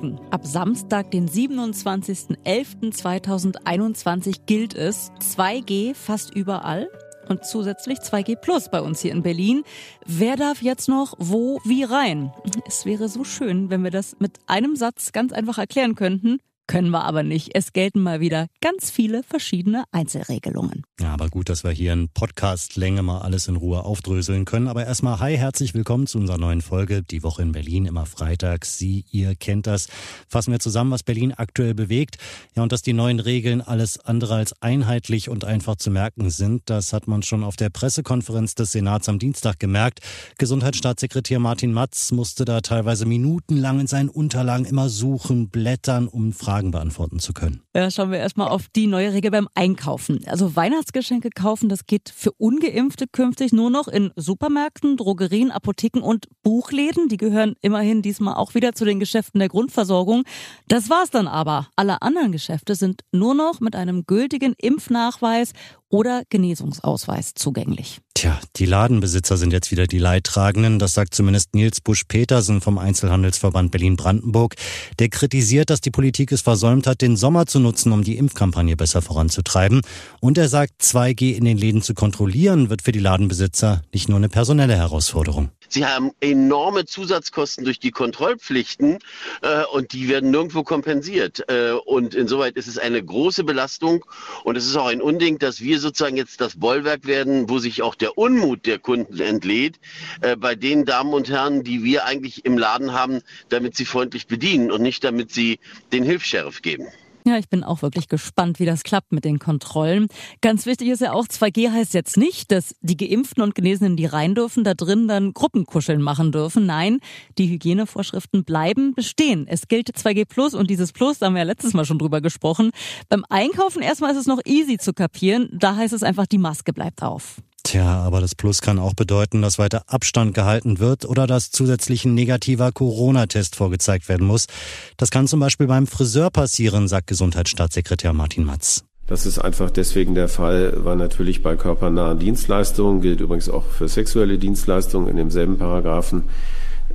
Morgen, ab Samstag, den 27.11.2021 gilt es 2G fast überall und zusätzlich 2G Plus bei uns hier in Berlin. Wer darf jetzt noch wo wie rein? Es wäre so schön, wenn wir das mit einem Satz ganz einfach erklären könnten. Können wir aber nicht. Es gelten mal wieder ganz viele verschiedene Einzelregelungen. Ja, aber gut, dass wir hier in Podcast-Länge mal alles in Ruhe aufdröseln können. Aber erstmal, hi, herzlich willkommen zu unserer neuen Folge. Die Woche in Berlin, immer freitags. Sie, ihr kennt das. Fassen wir zusammen, was Berlin aktuell bewegt. Ja, und dass die neuen Regeln alles andere als einheitlich und einfach zu merken sind, das hat man schon auf der Pressekonferenz des Senats am Dienstag gemerkt. Gesundheitsstaatssekretär Martin Matz musste da teilweise minutenlang in seinen Unterlagen immer suchen, blättern, um Fragen Fragen beantworten zu können. Ja, schauen wir erstmal auf die neue Regel beim Einkaufen. Also Weihnachtsgeschenke kaufen, das geht für Ungeimpfte künftig nur noch in Supermärkten, Drogerien, Apotheken und Buchläden. Die gehören immerhin diesmal auch wieder zu den Geschäften der Grundversorgung. Das war's dann aber. Alle anderen Geschäfte sind nur noch mit einem gültigen Impfnachweis oder Genesungsausweis zugänglich. Tja, die Ladenbesitzer sind jetzt wieder die Leidtragenden. Das sagt zumindest Nils Busch-Petersen vom Einzelhandelsverband Berlin-Brandenburg. Der kritisiert, dass die Politik es versäumt hat, den Sommer zu nutzen, um die Impfkampagne besser voranzutreiben. Und er sagt, 2G in den Läden zu kontrollieren, wird für die Ladenbesitzer nicht nur eine personelle Herausforderung. Sie haben enorme Zusatzkosten durch die Kontrollpflichten äh, und die werden nirgendwo kompensiert. Äh, und insoweit ist es eine große Belastung und es ist auch ein Unding, dass wir sozusagen jetzt das Bollwerk werden, wo sich auch der Unmut der Kunden entlädt, äh, bei den Damen und Herren, die wir eigentlich im Laden haben, damit sie freundlich bedienen und nicht damit sie den Hilfsheriff geben. Ja, ich bin auch wirklich gespannt, wie das klappt mit den Kontrollen. Ganz wichtig ist ja auch, 2G heißt jetzt nicht, dass die Geimpften und Genesenen, die rein dürfen, da drin dann Gruppenkuscheln machen dürfen. Nein, die Hygienevorschriften bleiben bestehen. Es gilt 2G Plus und dieses Plus, da haben wir ja letztes Mal schon drüber gesprochen. Beim Einkaufen erstmal ist es noch easy zu kapieren. Da heißt es einfach, die Maske bleibt auf. Tja, aber das Plus kann auch bedeuten, dass weiter Abstand gehalten wird oder dass zusätzlich ein negativer Corona-Test vorgezeigt werden muss. Das kann zum Beispiel beim Friseur passieren, sagt Gesundheitsstaatssekretär Martin Matz. Das ist einfach deswegen der Fall, weil natürlich bei körpernahen Dienstleistungen, gilt übrigens auch für sexuelle Dienstleistungen in demselben Paragraphen,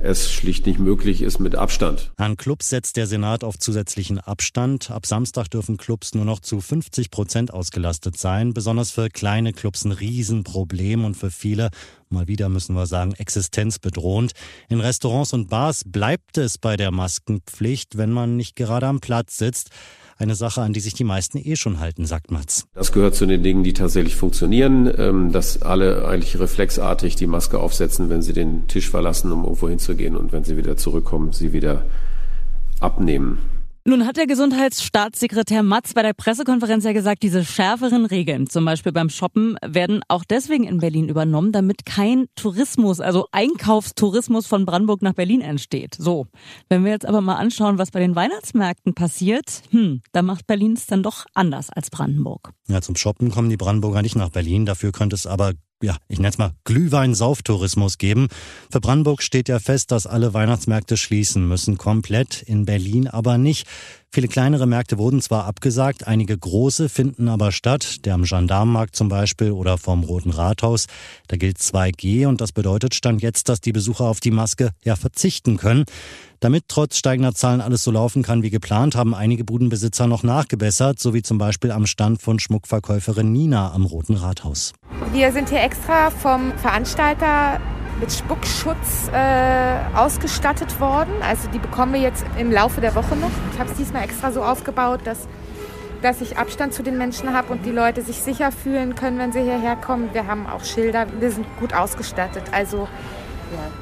es schlicht nicht möglich ist mit Abstand. An Clubs setzt der Senat auf zusätzlichen Abstand. Ab Samstag dürfen Clubs nur noch zu 50 Prozent ausgelastet sein. Besonders für kleine Clubs ein Riesenproblem und für viele, mal wieder müssen wir sagen, existenzbedrohend. In Restaurants und Bars bleibt es bei der Maskenpflicht, wenn man nicht gerade am Platz sitzt. Eine Sache, an die sich die meisten eh schon halten, sagt Mats. Das gehört zu den Dingen, die tatsächlich funktionieren, ähm, dass alle eigentlich reflexartig die Maske aufsetzen, wenn sie den Tisch verlassen, um irgendwo hinzugehen und wenn sie wieder zurückkommen, sie wieder abnehmen. Nun hat der Gesundheitsstaatssekretär Matz bei der Pressekonferenz ja gesagt, diese schärferen Regeln, zum Beispiel beim Shoppen, werden auch deswegen in Berlin übernommen, damit kein Tourismus, also Einkaufstourismus von Brandenburg nach Berlin entsteht. So. Wenn wir jetzt aber mal anschauen, was bei den Weihnachtsmärkten passiert, hm, da macht Berlin es dann doch anders als Brandenburg. Ja, zum Shoppen kommen die Brandenburger nicht nach Berlin. Dafür könnte es aber ja, ich nenne es mal Glühwein-Sauftourismus geben. Für Brandenburg steht ja fest, dass alle Weihnachtsmärkte schließen müssen, komplett, in Berlin aber nicht. Viele kleinere Märkte wurden zwar abgesagt, einige große finden aber statt, der am Gendarmenmarkt zum Beispiel oder vom Roten Rathaus. Da gilt 2G und das bedeutet Stand jetzt, dass die Besucher auf die Maske ja verzichten können. Damit trotz steigender Zahlen alles so laufen kann wie geplant, haben einige Budenbesitzer noch nachgebessert, so wie zum Beispiel am Stand von Schmuckverkäuferin Nina am Roten Rathaus. Wir sind hier extra vom Veranstalter mit Spuckschutz äh, ausgestattet worden. Also die bekommen wir jetzt im Laufe der Woche noch. Ich habe es diesmal extra so aufgebaut, dass, dass ich Abstand zu den Menschen habe und die Leute sich sicher fühlen können, wenn sie hierher kommen. Wir haben auch Schilder, wir sind gut ausgestattet. Also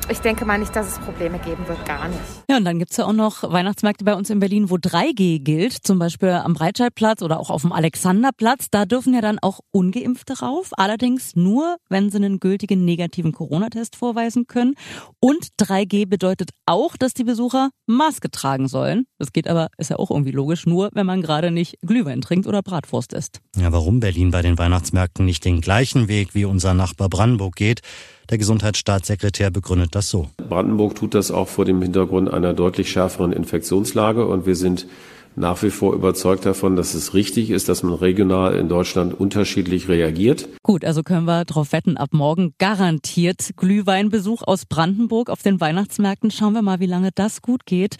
ich denke mal nicht, dass es Probleme geben wird, gar nicht. Ja, und dann gibt's ja auch noch Weihnachtsmärkte bei uns in Berlin, wo 3G gilt, zum Beispiel am Breitscheidplatz oder auch auf dem Alexanderplatz. Da dürfen ja dann auch Ungeimpfte rauf, allerdings nur, wenn sie einen gültigen negativen Corona-Test vorweisen können. Und 3G bedeutet auch, dass die Besucher Maske tragen sollen. Das geht aber, ist ja auch irgendwie logisch, nur wenn man gerade nicht Glühwein trinkt oder Bratwurst isst. Ja, warum Berlin bei den Weihnachtsmärkten nicht den gleichen Weg wie unser Nachbar Brandenburg geht, der Gesundheitsstaatssekretär begründet das so. Brandenburg tut das auch vor dem Hintergrund einer deutlich schärferen Infektionslage und wir sind nach wie vor überzeugt davon, dass es richtig ist, dass man regional in Deutschland unterschiedlich reagiert. Gut, also können wir darauf wetten, ab morgen garantiert Glühweinbesuch aus Brandenburg auf den Weihnachtsmärkten. Schauen wir mal, wie lange das gut geht.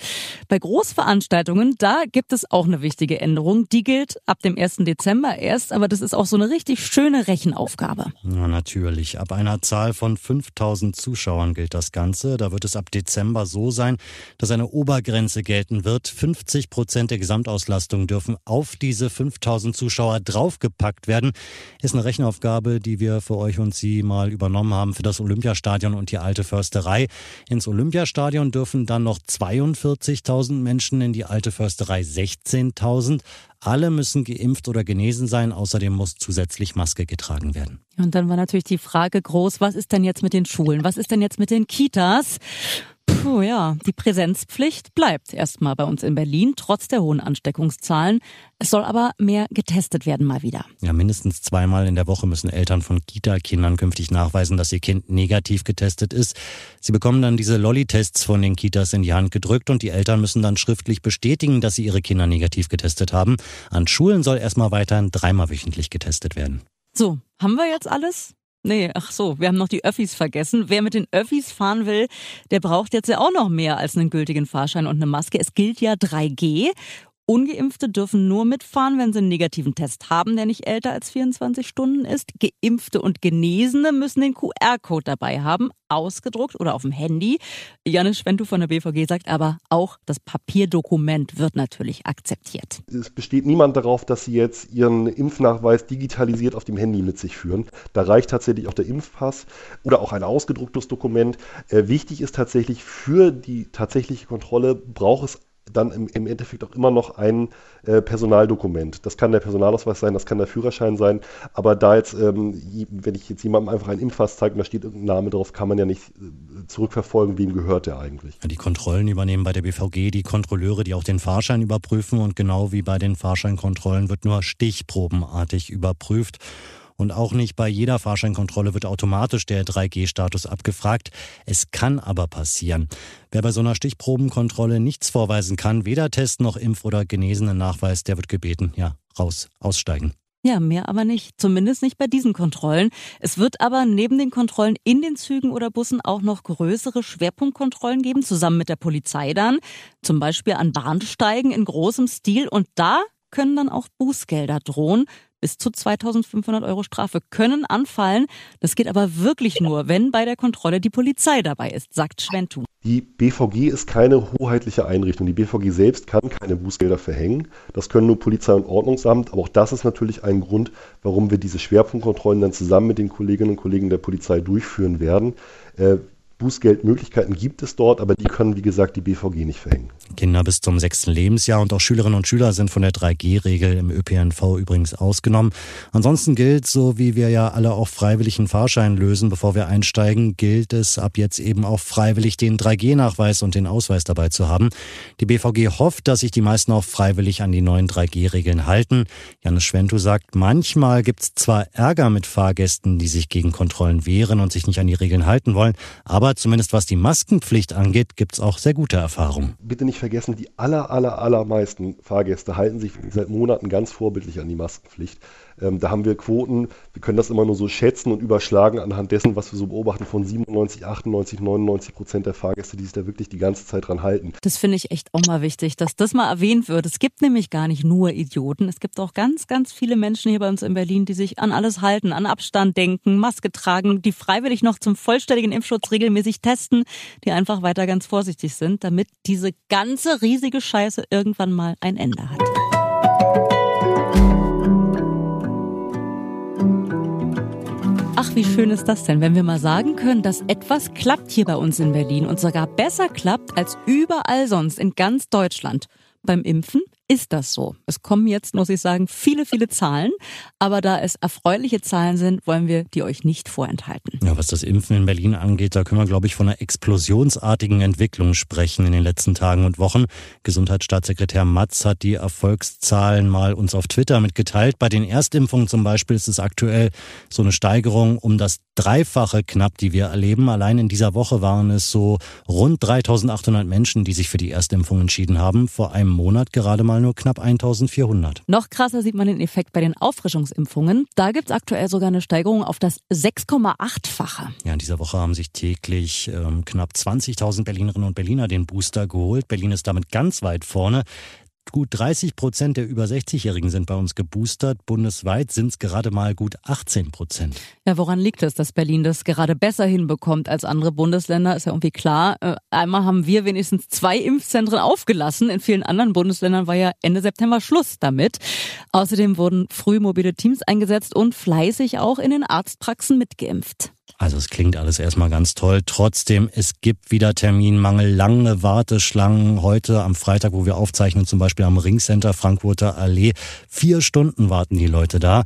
Bei Großveranstaltungen, da gibt es auch eine wichtige Änderung. Die gilt ab dem 1. Dezember erst, aber das ist auch so eine richtig schöne Rechenaufgabe. Ja, natürlich. Ab einer Zahl von 5000 Zuschauern gilt das Ganze. Da wird es ab Dezember so sein, dass eine Obergrenze gelten wird. 50 Prozent der Gesamtauslastung dürfen auf diese 5000 Zuschauer draufgepackt werden. Ist eine Rechenaufgabe, die wir für euch und Sie mal übernommen haben für das Olympiastadion und die alte Försterei. Ins Olympiastadion dürfen dann noch 42.000 Menschen, in die alte Försterei 16.000. Alle müssen geimpft oder genesen sein. Außerdem muss zusätzlich Maske getragen werden. Und dann war natürlich die Frage groß, was ist denn jetzt mit den Schulen? Was ist denn jetzt mit den Kitas? Puh, ja, die Präsenzpflicht bleibt erstmal bei uns in Berlin, trotz der hohen Ansteckungszahlen. Es soll aber mehr getestet werden mal wieder. Ja, mindestens zweimal in der Woche müssen Eltern von Kita-Kindern künftig nachweisen, dass ihr Kind negativ getestet ist. Sie bekommen dann diese Lolli-Tests von den Kitas in die Hand gedrückt und die Eltern müssen dann schriftlich bestätigen, dass sie ihre Kinder negativ getestet haben. An Schulen soll erstmal weiterhin dreimal wöchentlich getestet werden. So, haben wir jetzt alles? Nee, ach so, wir haben noch die Öffis vergessen. Wer mit den Öffis fahren will, der braucht jetzt ja auch noch mehr als einen gültigen Fahrschein und eine Maske. Es gilt ja 3G Ungeimpfte dürfen nur mitfahren, wenn sie einen negativen Test haben, der nicht älter als 24 Stunden ist. Geimpfte und Genesene müssen den QR-Code dabei haben, ausgedruckt oder auf dem Handy. Janis Schwentu von der BVG sagt aber, auch das Papierdokument wird natürlich akzeptiert. Es besteht niemand darauf, dass Sie jetzt Ihren Impfnachweis digitalisiert auf dem Handy mit sich führen. Da reicht tatsächlich auch der Impfpass oder auch ein ausgedrucktes Dokument. Äh, wichtig ist tatsächlich für die tatsächliche Kontrolle braucht es dann im, im Endeffekt auch immer noch ein äh, Personaldokument. Das kann der Personalausweis sein, das kann der Führerschein sein, aber da jetzt, ähm, wenn ich jetzt jemandem einfach einen Impfpass zeige und da steht irgendein Name drauf, kann man ja nicht äh, zurückverfolgen, wem gehört der eigentlich. Die Kontrollen übernehmen bei der BVG die Kontrolleure, die auch den Fahrschein überprüfen und genau wie bei den Fahrscheinkontrollen wird nur stichprobenartig überprüft. Und auch nicht bei jeder Fahrscheinkontrolle wird automatisch der 3G-Status abgefragt. Es kann aber passieren. Wer bei so einer Stichprobenkontrolle nichts vorweisen kann, weder Test noch Impf- oder genesenen Nachweis, der wird gebeten, ja, raus, aussteigen. Ja, mehr aber nicht. Zumindest nicht bei diesen Kontrollen. Es wird aber neben den Kontrollen in den Zügen oder Bussen auch noch größere Schwerpunktkontrollen geben, zusammen mit der Polizei dann. Zum Beispiel an Bahnsteigen in großem Stil. Und da können dann auch Bußgelder drohen. Bis zu 2500 Euro Strafe können anfallen. Das geht aber wirklich nur, wenn bei der Kontrolle die Polizei dabei ist, sagt Schwentu. Die BVG ist keine hoheitliche Einrichtung. Die BVG selbst kann keine Bußgelder verhängen. Das können nur Polizei und Ordnungsamt. Aber auch das ist natürlich ein Grund, warum wir diese Schwerpunktkontrollen dann zusammen mit den Kolleginnen und Kollegen der Polizei durchführen werden. Bußgeldmöglichkeiten gibt es dort, aber die können, wie gesagt, die BVG nicht verhängen. Kinder bis zum sechsten Lebensjahr und auch Schülerinnen und Schüler sind von der 3G-Regel im ÖPNV übrigens ausgenommen. Ansonsten gilt, so wie wir ja alle auch freiwillig einen Fahrschein lösen, bevor wir einsteigen, gilt es ab jetzt eben auch freiwillig den 3G-Nachweis und den Ausweis dabei zu haben. Die BVG hofft, dass sich die meisten auch freiwillig an die neuen 3G-Regeln halten. Janis Schwentu sagt, manchmal gibt es zwar Ärger mit Fahrgästen, die sich gegen Kontrollen wehren und sich nicht an die Regeln halten wollen, aber zumindest was die Maskenpflicht angeht, gibt es auch sehr gute Erfahrungen. Bitte nicht vergessen, die aller, aller, allermeisten Fahrgäste halten sich seit Monaten ganz vorbildlich an die Maskenpflicht. Ähm, da haben wir Quoten, wir können das immer nur so schätzen und überschlagen anhand dessen, was wir so beobachten, von 97, 98, 99 Prozent der Fahrgäste, die sich da wirklich die ganze Zeit dran halten. Das finde ich echt auch mal wichtig, dass das mal erwähnt wird. Es gibt nämlich gar nicht nur Idioten. Es gibt auch ganz, ganz viele Menschen hier bei uns in Berlin, die sich an alles halten, an Abstand denken, Maske tragen, die freiwillig noch zum vollständigen Impfschutz regelmäßig testen, die einfach weiter ganz vorsichtig sind, damit diese ganze riesige Scheiße irgendwann mal ein Ende hat. Ach, wie schön ist das denn, wenn wir mal sagen können, dass etwas klappt hier bei uns in Berlin und sogar besser klappt als überall sonst in ganz Deutschland. Beim Impfen ist das so. Es kommen jetzt, muss ich sagen, viele, viele Zahlen. Aber da es erfreuliche Zahlen sind, wollen wir die euch nicht vorenthalten. Ja, was das Impfen in Berlin angeht, da können wir, glaube ich, von einer explosionsartigen Entwicklung sprechen in den letzten Tagen und Wochen. Gesundheitsstaatssekretär Matz hat die Erfolgszahlen mal uns auf Twitter mitgeteilt. Bei den Erstimpfungen zum Beispiel ist es aktuell so eine Steigerung um das Dreifache knapp, die wir erleben. Allein in dieser Woche waren es so rund 3800 Menschen, die sich für die Erstimpfung entschieden haben. Vor einem Monat gerade mal nur knapp 1400. Noch krasser sieht man den Effekt bei den Auffrischungsimpfungen. Da gibt es aktuell sogar eine Steigerung auf das 6,8-fache. Ja, in dieser Woche haben sich täglich ähm, knapp 20.000 Berlinerinnen und Berliner den Booster geholt. Berlin ist damit ganz weit vorne. Gut 30 Prozent der über 60-Jährigen sind bei uns geboostert. Bundesweit sind es gerade mal gut 18 Prozent. Ja, woran liegt es, dass Berlin das gerade besser hinbekommt als andere Bundesländer? Ist ja irgendwie klar. Äh, einmal haben wir wenigstens zwei Impfzentren aufgelassen. In vielen anderen Bundesländern war ja Ende September Schluss damit. Außerdem wurden früh mobile Teams eingesetzt und fleißig auch in den Arztpraxen mitgeimpft. Also es klingt alles erstmal ganz toll. Trotzdem, es gibt wieder Terminmangel, lange Warteschlangen. Heute am Freitag, wo wir aufzeichnen, zum Beispiel am Ringcenter Frankfurter Allee. Vier Stunden warten die Leute da.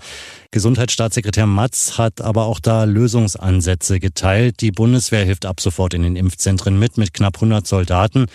Gesundheitsstaatssekretär Matz hat aber auch da Lösungsansätze geteilt. Die Bundeswehr hilft ab sofort in den Impfzentren mit, mit knapp 100 Soldaten.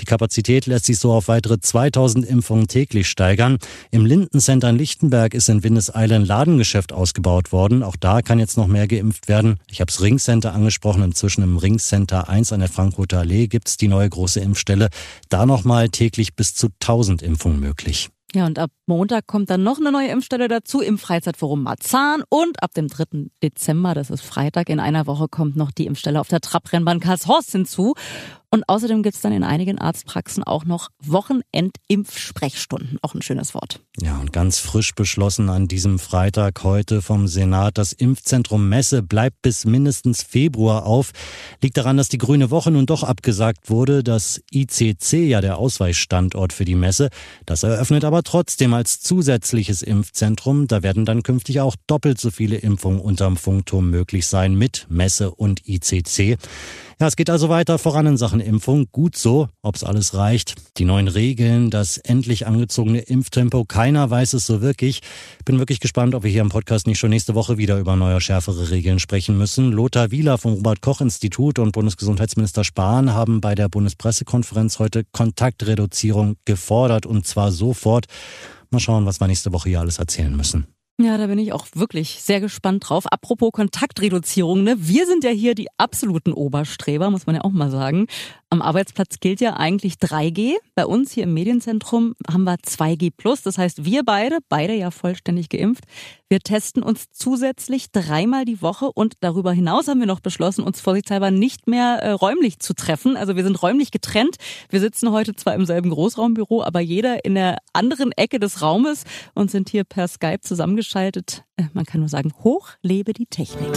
Die Kapazität lässt sich so auf weitere 2000 Impfungen täglich steigern. Im Lindencenter in Lichtenberg ist in Windeseile ein Ladengeschäft ausgebaut worden. Auch da kann jetzt noch mehr geimpft werden. Ich habe das Ringcenter angesprochen. Inzwischen im Ringcenter 1 an der Frankfurter Allee gibt es die neue große Impfstelle. Da nochmal täglich bis zu 1000 Impfungen möglich. Ja, und ab Montag kommt dann noch eine neue Impfstelle dazu im Freizeitforum Marzahn. Und ab dem 3. Dezember, das ist Freitag, in einer Woche kommt noch die Impfstelle auf der Trabrennbahn Karlshorst hinzu. Und außerdem gibt's dann in einigen Arztpraxen auch noch Wochenendimpfsprechstunden. Auch ein schönes Wort. Ja, und ganz frisch beschlossen an diesem Freitag heute vom Senat, das Impfzentrum Messe bleibt bis mindestens Februar auf. Liegt daran, dass die Grüne Woche nun doch abgesagt wurde. Das ICC, ja der Ausweichstandort für die Messe, das eröffnet aber trotzdem als zusätzliches Impfzentrum. Da werden dann künftig auch doppelt so viele Impfungen unterm Funkturm möglich sein mit Messe und ICC. Ja, es geht also weiter voran in Sachen Impfung. Gut so, ob's alles reicht. Die neuen Regeln, das endlich angezogene Impftempo, keiner weiß es so wirklich. Bin wirklich gespannt, ob wir hier im Podcast nicht schon nächste Woche wieder über neue, schärfere Regeln sprechen müssen. Lothar Wieler vom Robert-Koch-Institut und Bundesgesundheitsminister Spahn haben bei der Bundespressekonferenz heute Kontaktreduzierung gefordert und zwar sofort. Mal schauen, was wir nächste Woche hier alles erzählen müssen. Ja, da bin ich auch wirklich sehr gespannt drauf. Apropos Kontaktreduzierung, ne? Wir sind ja hier die absoluten Oberstreber, muss man ja auch mal sagen. Am Arbeitsplatz gilt ja eigentlich 3G. Bei uns hier im Medienzentrum haben wir 2G plus. Das heißt, wir beide, beide ja vollständig geimpft, wir testen uns zusätzlich dreimal die Woche und darüber hinaus haben wir noch beschlossen, uns vorsichtshalber nicht mehr äh, räumlich zu treffen. Also wir sind räumlich getrennt. Wir sitzen heute zwar im selben Großraumbüro, aber jeder in der anderen Ecke des Raumes und sind hier per Skype zusammengeschaltet. Äh, man kann nur sagen, hoch lebe die Technik.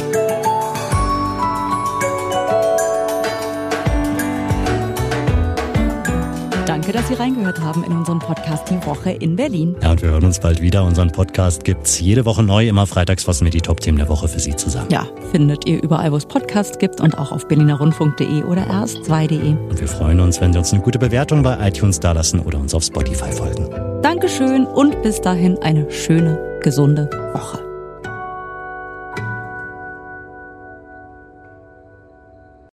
Danke, dass Sie reingehört haben in unseren Podcast Die Woche in Berlin. Ja, und wir hören uns bald wieder. Unseren Podcast gibt's jede Woche neu. Immer freitags fassen wir die Top-Themen der Woche für Sie zusammen. Ja, findet ihr überall, wo es Podcasts gibt und auch auf berlinerrundfunk.de oder rs2.de. Und wir freuen uns, wenn Sie uns eine gute Bewertung bei iTunes dalassen oder uns auf Spotify folgen. Dankeschön und bis dahin eine schöne, gesunde Woche.